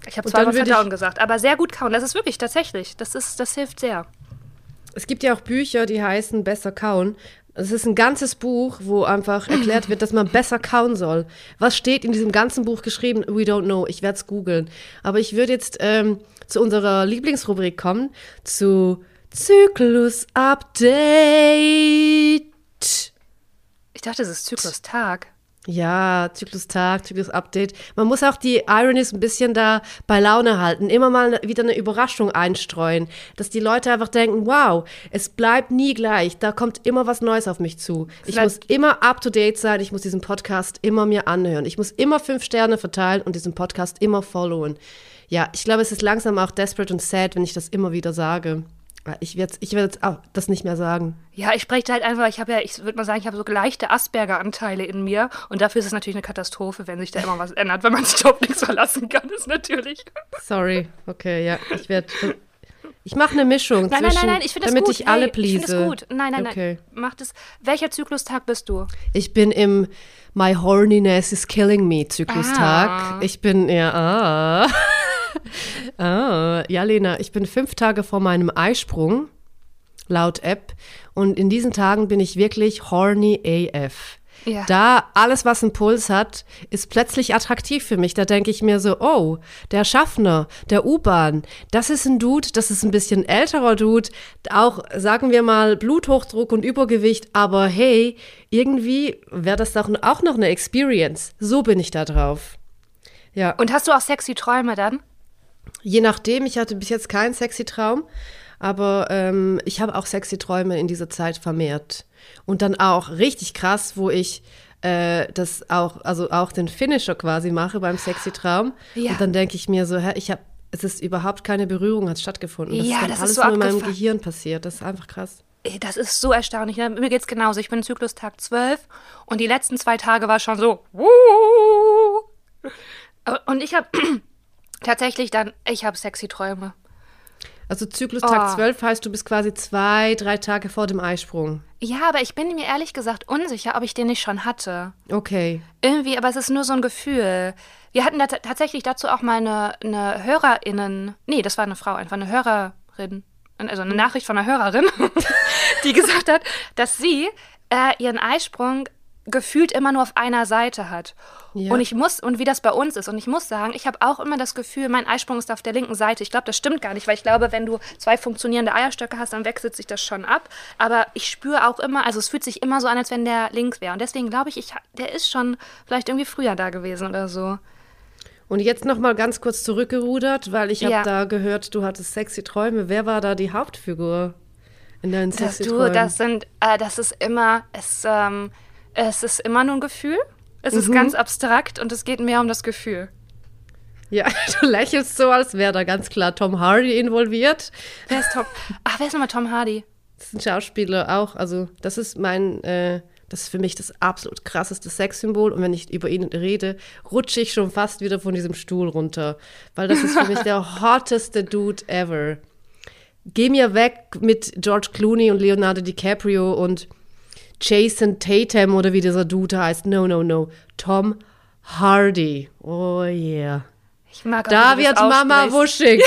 Ich habe Und zwar dann mal würde verdauen gesagt, aber sehr gut kauen. Das ist wirklich tatsächlich. Das ist, das hilft sehr. Es gibt ja auch Bücher, die heißen Besser kauen. Es ist ein ganzes Buch, wo einfach erklärt wird, dass man besser kauen soll. Was steht in diesem ganzen Buch geschrieben? We don't know. Ich werde es googeln. Aber ich würde jetzt ähm, zu unserer Lieblingsrubrik kommen, zu Zyklus Update. Ich dachte, das ist Zyklustag. Ja, Zyklustag, Zyklus-Update. Man muss auch die Ironies ein bisschen da bei Laune halten. Immer mal wieder eine Überraschung einstreuen. Dass die Leute einfach denken, wow, es bleibt nie gleich. Da kommt immer was Neues auf mich zu. Ich Vielleicht- muss immer up-to-date sein. Ich muss diesen Podcast immer mir anhören. Ich muss immer fünf Sterne verteilen und diesen Podcast immer followen. Ja, ich glaube, es ist langsam auch desperate und sad, wenn ich das immer wieder sage. Ich werde ich werd jetzt auch das nicht mehr sagen. Ja, ich spreche halt einfach, ich habe ja, ich würde mal sagen, ich habe so leichte Asperger-Anteile in mir und dafür ist es natürlich eine Katastrophe, wenn sich da immer was ändert, wenn man sich auf nichts verlassen kann, ist natürlich. Sorry, okay, ja, ich werde. Ich mache eine Mischung Nein, nein, zwischen, nein, nein, ich finde das damit gut. ich alle hey, please. Ich finde das gut. Nein, nein, okay. nein. Mach das. Welcher Zyklustag bist du? Ich bin im My Horniness is Killing Me Zyklustag. Ah. Ich bin ja ah. Ah, ja Lena, ich bin fünf Tage vor meinem Eisprung laut App und in diesen Tagen bin ich wirklich horny AF. Ja. Da alles, was einen Puls hat, ist plötzlich attraktiv für mich. Da denke ich mir so, oh, der Schaffner, der U-Bahn, das ist ein Dude, das ist ein bisschen älterer Dude, auch, sagen wir mal, Bluthochdruck und Übergewicht, aber hey, irgendwie wäre das doch auch noch eine Experience. So bin ich da drauf. Ja, Und hast du auch sexy Träume dann? Je nachdem, ich hatte bis jetzt keinen sexy Traum, aber ähm, ich habe auch sexy Träume in dieser Zeit vermehrt. Und dann auch richtig krass, wo ich äh, das auch, also auch den Finisher quasi mache beim sexy Traum. Ja. Und dann denke ich mir so, hä, ich habe, es ist überhaupt keine Berührung hat stattgefunden. Das Ja, ist das ist alles so nur in meinem. Gehirn passiert. Das ist einfach krass. Das ist so erstaunlich. Ne? Mir geht's genauso. Ich bin Zyklustag 12 und die letzten zwei Tage war schon so. Und ich habe tatsächlich dann, ich habe sexy Träume. Also Zyklustag Oh. 12 heißt, du bist quasi zwei, drei Tage vor dem Eisprung. Ja, aber ich bin mir ehrlich gesagt unsicher, ob ich den nicht schon hatte. Okay. Irgendwie, aber es ist nur so ein Gefühl. Wir hatten da ta- tatsächlich dazu auch mal eine, eine HörerInnen, nee, das war eine Frau, einfach eine Hörerin, also eine Nachricht von einer Hörerin, die gesagt hat, dass sie äh, ihren Eisprung gefühlt immer nur auf einer Seite hat. Ja. Und ich muss, und wie das bei uns ist, und ich muss sagen, ich habe auch immer das Gefühl, mein Eisprung ist auf der linken Seite. Ich glaube, das stimmt gar nicht, weil ich glaube, wenn du zwei funktionierende Eierstöcke hast, dann wechselt sich das schon ab. Aber ich spüre auch immer, also es fühlt sich immer so an, als wenn der links wäre. Und deswegen glaube ich, ich, der ist schon vielleicht irgendwie früher da gewesen oder so. Und jetzt noch mal ganz kurz zurückgerudert, weil ich habe Ja. da gehört, du hattest sexy Träume. Wer war da die Hauptfigur in deinen sexy du, Träumen? das sind, äh, das ist immer, es, ähm, es ist immer nur ein Gefühl. Es Mhm. ist ganz abstrakt und es geht mehr um das Gefühl. ja, du lächelst so, als wäre da ganz klar Tom Hardy involviert. Wer ist Tom? Ach, wer ist nochmal Tom Hardy? Das ist ein Schauspieler auch. Also, das ist mein, äh, das ist für mich das absolut krasseste Sexsymbol. Und wenn ich über ihn rede, rutsche ich schon fast wieder von diesem Stuhl runter. Weil das ist für mich der hotteste Dude ever. Geh mir weg mit George Clooney und Leonardo DiCaprio und Jason Tatum oder wie dieser Dude heißt. No, no, no. Tom Hardy. Oh yeah. Ich mag auch, Da wird Mama wuschig.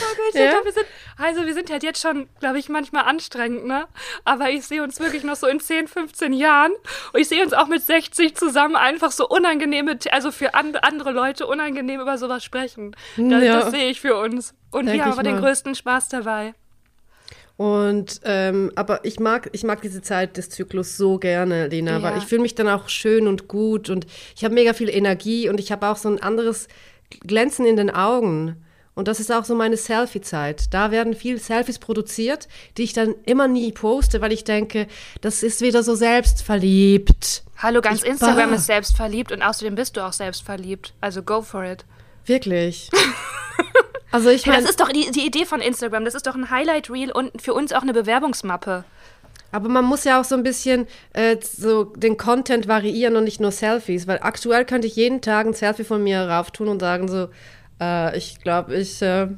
Oh Gott, Ja? glaub, wir sind, also wir sind halt jetzt schon, glaube ich, manchmal anstrengend, ne? Aber ich sehe uns wirklich noch so in 10, 15 Jahren und ich sehe uns auch mit 60 zusammen einfach so unangenehme, also für and, andere Leute unangenehm über sowas sprechen. Das, Ja. das sehe ich für uns. Und Denk wir haben aber den größten Spaß dabei. Und ähm, aber ich mag, ich mag diese Zeit des Zyklus so gerne, Lena, Ja. weil ich fühle mich dann auch schön und gut und ich habe mega viel Energie und ich habe auch so ein anderes Glänzen in den Augen. Und das ist auch so meine Selfie-Zeit. Da werden viel Selfies produziert, die ich dann immer nie poste, weil ich denke, das ist wieder so selbstverliebt. Hallo, ganz Ich- Instagram bah. ist selbstverliebt und außerdem bist du auch selbstverliebt. Also go for it. Wirklich. Also ich Hey, meine, das ist doch die, die Idee von Instagram. Das ist doch ein Highlight-Reel und für uns auch eine Bewerbungsmappe. Aber man muss ja auch so ein bisschen äh, so den Content variieren und nicht nur Selfies, weil aktuell könnte ich jeden Tag ein Selfie von mir rauftun und sagen so, äh, ich glaube, ich, äh,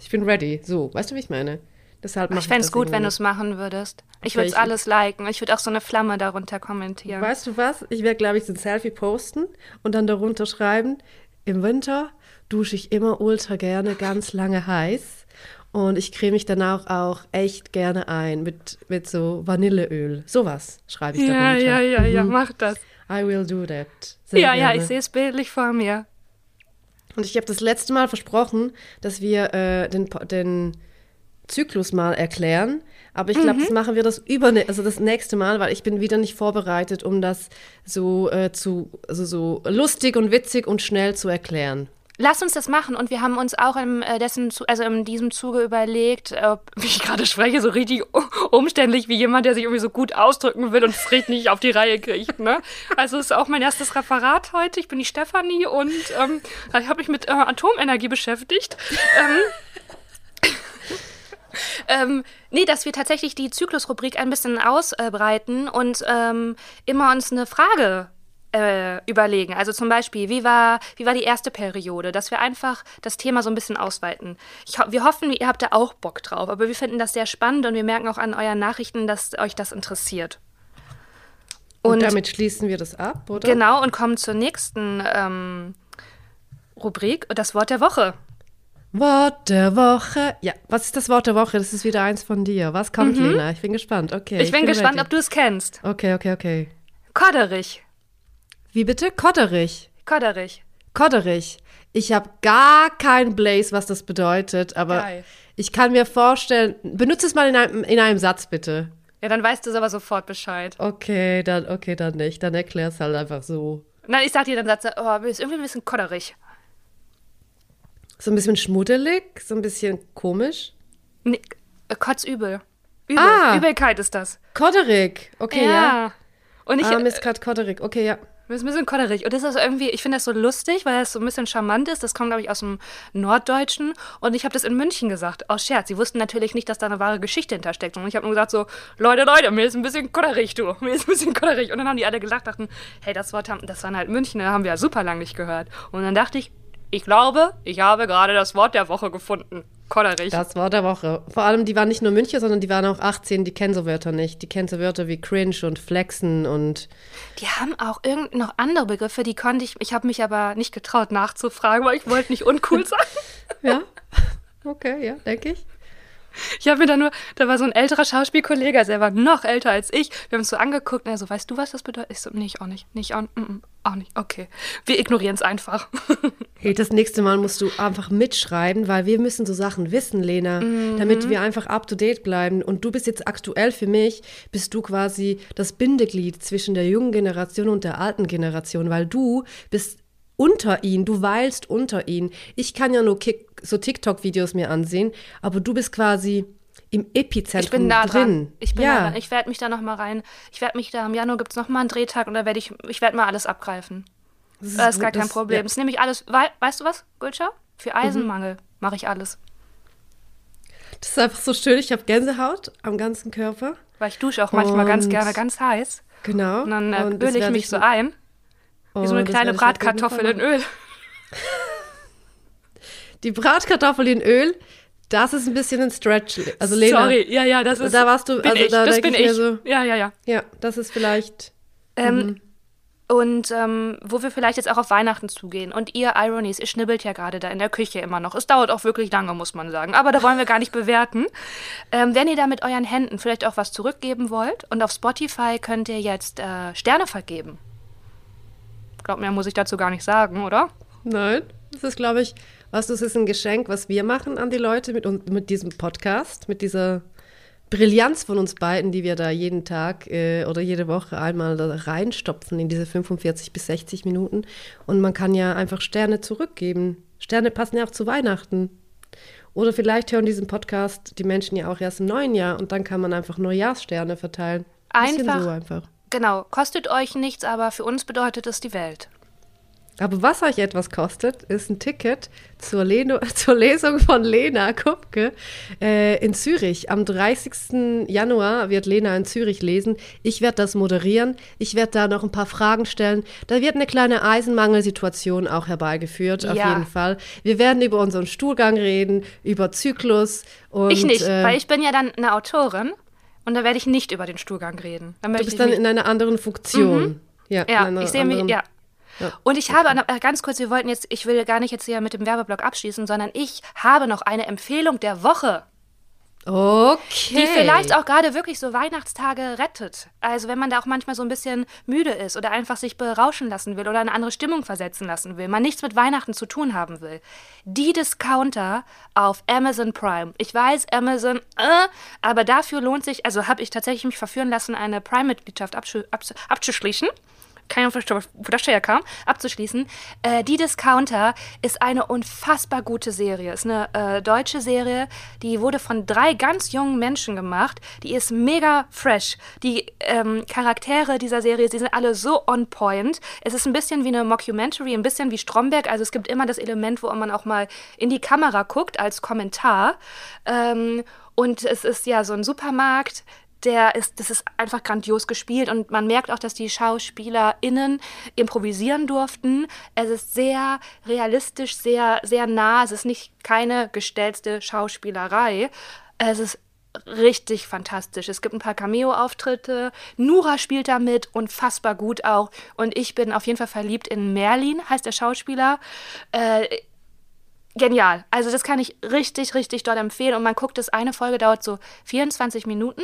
ich bin ready. So, weißt du, wie ich meine? Deshalb Ich fände es gut, wenn du es machen würdest. Ich würde es alles liken. Ich würde auch so eine Flamme darunter kommentieren. Weißt du was? Ich werde, glaube ich, so ein Selfie posten und dann darunter schreiben, im Winter dusche ich immer ultra gerne ganz lange heiß und ich creme mich danach auch echt gerne ein mit, mit so Vanilleöl. Sowas schreibe ich Ja, darunter. ja, ja, ja, mach das. I will do that. Sehr Ja, ja, gerne. ich sehe es bildlich vor mir. Und ich habe das letzte Mal versprochen, dass wir äh, den, den Zyklus mal erklären. Aber ich glaube, das machen wir das über, also das nächste Mal, weil ich bin wieder nicht vorbereitet, um das so äh, zu, also so lustig und witzig und schnell zu erklären. Lass uns das machen und wir haben uns auch im, äh, dessen, also in diesem Zuge überlegt, ob, wie ich gerade spreche, so richtig umständlich wie jemand, der sich irgendwie so gut ausdrücken will und es richtig nicht auf die Reihe kriegt. Ne? Also es ist auch mein erstes Referat heute. Ich bin die Stefanie und ähm, ich habe mich mit äh, Atomenergie beschäftigt. ähm, ähm, nee, dass wir tatsächlich die Zyklusrubrik ein bisschen ausbreiten und ähm, immer uns eine Frage äh, überlegen. Also zum Beispiel, wie war, wie war die erste Periode? Dass wir einfach das Thema so ein bisschen ausweiten. Ich, wir hoffen, ihr habt da auch Bock drauf, aber wir finden das sehr spannend und wir merken auch an euren Nachrichten, dass euch das interessiert. Und, Und- damit schließen wir das ab, oder? Genau, und kommen zur nächsten ähm, Rubrik, das Wort der Woche. Wort der Woche. Ja, was ist das Wort der Woche? Das ist wieder eins von dir. Was kommt, Lena? Ich bin gespannt. Okay. Mhm. ich bin gespannt, ready. ob du es kennst. Okay, okay, okay. Kodderich. Wie bitte? Kodderich. Kodderich. Kodderich. Ich habe gar kein Blaze, was das bedeutet, aber Geil. ich kann mir vorstellen, benutze es mal in einem, in einem Satz bitte. Ja, dann weißt du aber sofort Bescheid. Okay, dann, okay, dann nicht. Dann erklär es halt einfach so. Nein, ich sag dir dann Satz, oh, ist irgendwie ein bisschen kodderig. So ein bisschen schmuddelig, so ein bisschen komisch. Nee, äh, kotzübel. Übel. Ah. Übelkeit ist das. Kodderig. Okay, ja. Und ich, ah, Mist, grad kodderig. Okay, ja. Ist ein bisschen kodderig. Und das ist irgendwie, ich finde das so lustig, weil das so ein bisschen charmant ist. Das kommt, glaube ich, aus dem Norddeutschen. Und ich habe das in München gesagt, aus Scherz. Sie wussten natürlich nicht, dass da eine wahre Geschichte hintersteckt. Und ich habe nur gesagt so, Leute, Leute, mir ist ein bisschen kodderig, du. Mir ist ein bisschen kodderig. Und dann haben die alle gelacht, dachten, hey, das Wort, haben, das waren halt München, da haben wir ja super lang nicht gehört. Und dann dachte ich, ich glaube, ich habe gerade das Wort der Woche gefunden. Kodderig. Das Wort der Woche. Vor allem, die waren nicht nur München, sondern die waren auch 18, die kennen so Wörter nicht. Die kennen so Wörter wie cringe und flexen und Die haben auch irgend noch andere Begriffe, die konnte ich, ich habe mich aber nicht getraut nachzufragen, weil ich wollte nicht uncool sein. ja. Okay, ja, denke ich. Ich habe mir da nur, da war so ein älterer Schauspielkollege, also er war noch älter als ich. Wir haben uns so angeguckt und er so, weißt du, was das bedeutet? Ich so, nee, ich auch nicht. Nicht auch, mm, mm, auch nicht. Okay. Wir ignorieren es einfach. Hey, das nächste Mal musst du einfach mitschreiben, weil wir müssen so Sachen wissen, Lena, mhm. damit wir einfach up to date bleiben. Und du bist jetzt aktuell für mich, bist du quasi das Bindeglied zwischen der jungen Generation und der alten Generation, weil du bist unter ihn, du weilst unter ihn. Ich kann ja nur Kick, so TikTok-Videos mir ansehen, aber du bist quasi im Epizentrum ich bin da drin. Dran. Ich bin ja. da dran. Ich werde mich da noch mal rein. Ich werde mich da im Januar gibt es noch mal einen Drehtag und da werde ich ich werde mal alles abgreifen. Das ist, das ist gar kein das, Problem. Ja. Das nehme ich alles. We weißt du was, Gulcha? Für Eisenmangel mhm. mache ich alles. Das ist einfach so schön. Ich habe Gänsehaut am ganzen Körper. Weil ich dusche auch manchmal und ganz gerne ganz heiß. Genau. Und dann äh, öle ich mich ich so ein. Wie so eine kleine Bratkartoffel in Öl. Die Bratkartoffel in Öl, das ist ein bisschen ein Stretch. Also Lena, Sorry, ja, ja, das ist. Da warst du, also ich. da das bin ich. So, ja, ja, ja. Ja, das ist vielleicht. Ähm, mhm. Und ähm, wo wir vielleicht jetzt auch auf Weihnachten zugehen. Und ihr Ironies, ihr schnibbelt ja gerade da in der Küche immer noch. Es dauert auch wirklich lange, muss man sagen. Aber da wollen wir gar nicht bewerten. Ähm, wenn ihr da mit euren Händen vielleicht auch was zurückgeben wollt und auf Spotify könnt ihr jetzt äh, Sterne vergeben glaube, mehr muss ich dazu gar nicht sagen, oder? Nein, das ist, glaube ich, was das ist ein Geschenk, was wir machen an die Leute mit, mit diesem Podcast, mit dieser Brillanz von uns beiden, die wir da jeden Tag äh, oder jede Woche einmal da reinstopfen in diese 45 bis 60 Minuten. Und man kann ja einfach Sterne zurückgeben. Sterne passen ja auch zu Weihnachten. Oder vielleicht hören diesen Podcast die Menschen ja auch erst im neuen Jahr und dann kann man einfach Neujahrssterne verteilen. Einfach, so einfach. Genau, kostet euch nichts, aber für uns bedeutet es die Welt. Aber was euch etwas kostet, ist ein Ticket zur, Leno, zur Lesung von Lena Kupke äh, in Zürich. Am 30. Januar wird Lena in Zürich lesen. Ich werde das moderieren. Ich werde da noch ein paar Fragen stellen. Da wird eine kleine Eisenmangelsituation auch herbeigeführt, ja. auf jeden Fall. Wir werden über unseren Stuhlgang reden, über Zyklus. Und, ich nicht, äh, weil ich bin ja dann eine Autorin und da werde ich nicht über den Stuhlgang reden. Du bist dann in einer anderen Funktion. Mhm. Ja, ja ich sehe mich, ja. Ja. Und ich habe, äh, ganz kurz, wir wollten jetzt, ich will gar nicht jetzt hier mit dem Werbeblock abschließen, sondern ich habe noch eine Empfehlung der Woche. Okay. Die vielleicht auch gerade wirklich so Weihnachtstage rettet. Also wenn man da auch manchmal so ein bisschen müde ist oder einfach sich berauschen lassen will oder eine andere Stimmung versetzen lassen will, man nichts mit Weihnachten zu tun haben will. Die Discounter auf Amazon Prime. Ich weiß, Amazon, äh, aber dafür lohnt sich, also habe ich tatsächlich mich verführen lassen, eine Prime-Mitgliedschaft abzuschließen keine Ahnung, wo das herkam, abzuschließen. Äh, die Discounter ist eine unfassbar gute Serie. Ist eine äh, deutsche Serie, die wurde von drei ganz jungen Menschen gemacht. Die ist mega fresh. Die ähm, Charaktere dieser Serie, die sind alle so on point. Es ist ein bisschen wie eine Mockumentary, ein bisschen wie Stromberg. Also es gibt immer das Element, wo man auch mal in die Kamera guckt als Kommentar. Ähm, und es ist ja so ein Supermarkt, der ist, das ist einfach grandios gespielt und man merkt auch, dass die SchauspielerInnen improvisieren durften. Es ist sehr realistisch, sehr, sehr nah. Es ist nicht keine gestellte Schauspielerei. Es ist richtig fantastisch. Es gibt ein paar Cameo-Auftritte. Nura spielt da mit, unfassbar gut auch. Und ich bin auf jeden Fall verliebt in Merlin, heißt der Schauspieler. Äh, genial. Also das kann ich richtig, richtig dort empfehlen. Und man guckt es, eine Folge dauert so 24 Minuten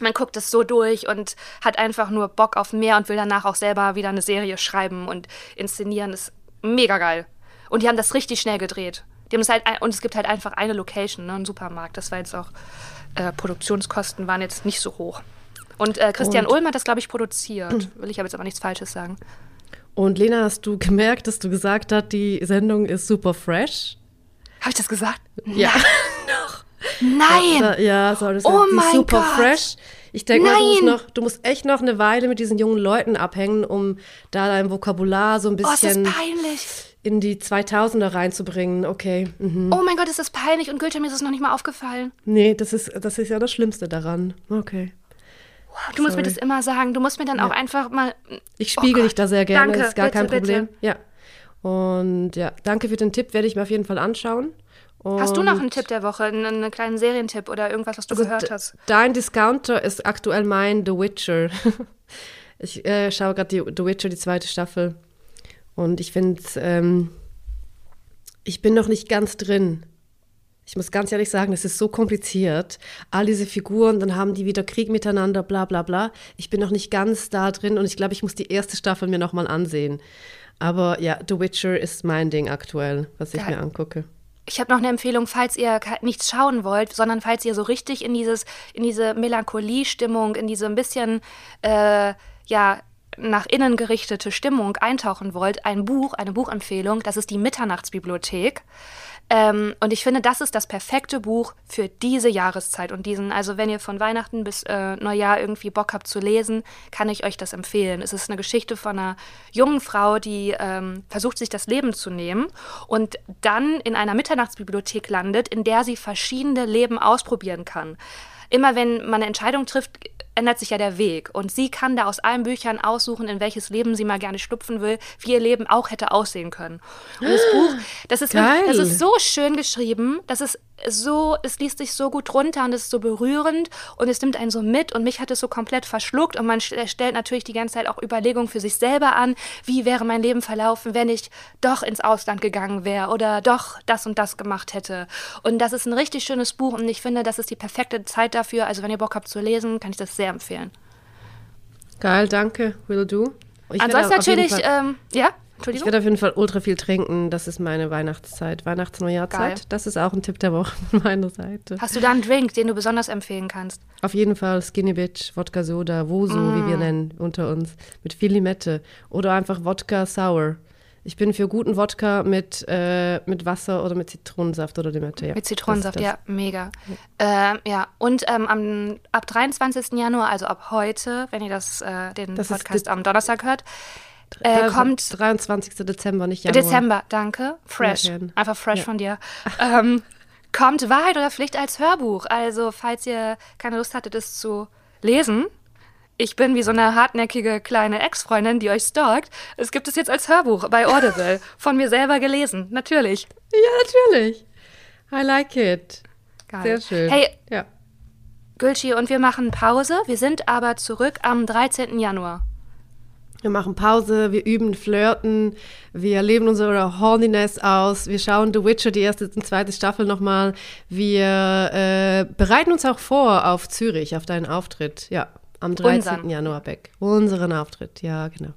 man guckt es so durch und hat einfach nur Bock auf mehr und will danach auch selber wieder eine Serie schreiben und inszenieren. Das ist mega geil. Und die haben das richtig schnell gedreht. Die haben es halt, und es gibt halt einfach eine Location, ne, einen Supermarkt. Das war jetzt auch, äh, Produktionskosten waren jetzt nicht so hoch. Und äh, Christian und? Ulm hat das, glaube ich, produziert. Will ich aber jetzt aber nichts Falsches sagen. Und Lena, hast du gemerkt, dass du gesagt hast, die Sendung ist super fresh? Habe ich das gesagt? Ja. Nein! Ja, ja sorry, das oh mein super Gott. fresh. Ich denke mal, du musst, noch, du musst echt noch eine Weile mit diesen jungen Leuten abhängen, um da dein Vokabular so ein bisschen oh, in die 2000er reinzubringen. Okay. Mhm. Oh mein Gott, ist das peinlich und Gülter, mir ist es noch nicht mal aufgefallen. Nee, das ist, das ist ja das Schlimmste daran. Okay. Wow, du Sorry. musst mir das immer sagen. Du musst mir dann ja. auch einfach mal. Ich spiegel oh dich da sehr gerne, danke, das ist gar bitte, kein Problem. Bitte. Ja. Und ja, danke für den Tipp, werde ich mir auf jeden Fall anschauen. Und hast du noch einen Tipp der Woche, einen, einen kleinen Serientipp oder irgendwas, was du also gehört hast? Dein Discounter ist aktuell mein The Witcher. ich äh, schaue gerade The Witcher, die zweite Staffel. Und ich finde, ähm, ich bin noch nicht ganz drin. Ich muss ganz ehrlich sagen, es ist so kompliziert. All diese Figuren, dann haben die wieder Krieg miteinander, bla bla bla. Ich bin noch nicht ganz da drin und ich glaube, ich muss die erste Staffel mir nochmal ansehen. Aber ja, The Witcher ist mein Ding aktuell, was ich Geil. mir angucke. Ich habe noch eine Empfehlung, falls ihr nichts schauen wollt, sondern falls ihr so richtig in dieses, in diese Melancholie-Stimmung, in diese ein bisschen, äh, ja, nach innen gerichtete Stimmung eintauchen wollt, ein Buch, eine Buchempfehlung, das ist die Mitternachtsbibliothek. Ähm, und ich finde, das ist das perfekte Buch für diese Jahreszeit und diesen, also wenn ihr von Weihnachten bis äh, Neujahr irgendwie Bock habt zu lesen, kann ich euch das empfehlen. Es ist eine Geschichte von einer jungen Frau, die ähm, versucht, sich das Leben zu nehmen und dann in einer Mitternachtsbibliothek landet, in der sie verschiedene Leben ausprobieren kann. Immer wenn man eine Entscheidung trifft, ändert sich ja der Weg. Und sie kann da aus allen Büchern aussuchen, in welches Leben sie mal gerne schlüpfen will, wie ihr Leben auch hätte aussehen können. Und das Buch, das ist, Geil. das ist so schön geschrieben, das ist so, es liest sich so gut runter und es ist so berührend und es nimmt einen so mit und mich hat es so komplett verschluckt und man st- stellt natürlich die ganze Zeit auch Überlegungen für sich selber an, wie wäre mein Leben verlaufen, wenn ich doch ins Ausland gegangen wäre oder doch das und das gemacht hätte. Und das ist ein richtig schönes Buch und ich finde, das ist die perfekte Zeit dafür. Also wenn ihr Bock habt zu lesen, kann ich das sehr empfehlen. Geil, danke, will do. Ich Ansonsten natürlich, ähm, ja, Ich Entschuldigung. werde auf jeden Fall ultra viel trinken. Das ist meine Weihnachtszeit. Weihnachts-Neujahrzeit. Das ist auch ein Tipp der Woche von meiner Seite. Hast du da einen Drink, den du besonders empfehlen kannst? Auf jeden Fall Skinny Bitch, Wodka Soda, Woso, wie Mm. wir nennen, unter uns, mit viel Limette. Oder einfach Wodka Sour. Ich bin für guten Wodka mit, äh, mit Wasser oder mit Zitronensaft oder Limette. Ja. Mit Zitronensaft, Das- das- ja, mega. Ähm, ja, und ähm, am, ab 23. Januar, also ab heute, wenn ihr das, äh, den Das Podcast am Donnerstag hört, äh, kommt 23. Dezember, nicht Januar. Dezember, danke, fresh, Ja, einfach fresh Ja. von dir. Ähm, kommt Wahrheit oder Pflicht als Hörbuch. Also, falls ihr keine Lust hattet, es zu lesen, ich bin wie so eine hartnäckige kleine Ex-Freundin, die euch stalkt. Es gibt es jetzt als Hörbuch bei Audible, von mir selber gelesen, natürlich. Ja, natürlich. I like it. Geil. Sehr schön. Hey, Ja. Gülschi, und wir machen Pause. Wir sind aber zurück am 13. Januar. Wir machen Pause, wir üben Flirten, wir leben unsere Horniness aus, wir schauen The Witcher, die erste und zweite Staffel nochmal. Wir äh, bereiten uns auch vor auf Zürich, auf deinen Auftritt. Ja, am 13. Unseren. Januar, Beck. Unseren Auftritt, ja, genau.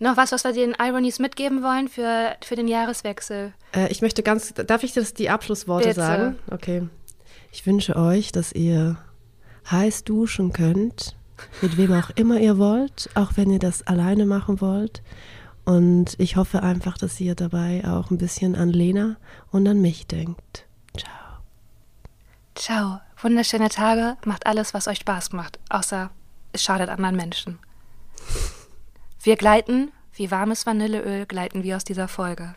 Noch was, was wir den Ironies mitgeben wollen für, für den Jahreswechsel? Äh, ich möchte ganz, darf ich das die Abschlussworte Bitte. sagen? Okay. Ich wünsche euch, dass ihr heiß duschen könnt, mit wem auch immer ihr wollt, auch wenn ihr das alleine machen wollt. Und ich hoffe einfach, dass ihr dabei auch ein bisschen an Lena und an mich denkt. Ciao. Ciao. Wunderschöne Tage. Macht alles, was euch Spaß macht. Außer es schadet anderen Menschen. Wir gleiten, wie warmes Vanilleöl, gleiten wir aus dieser Folge.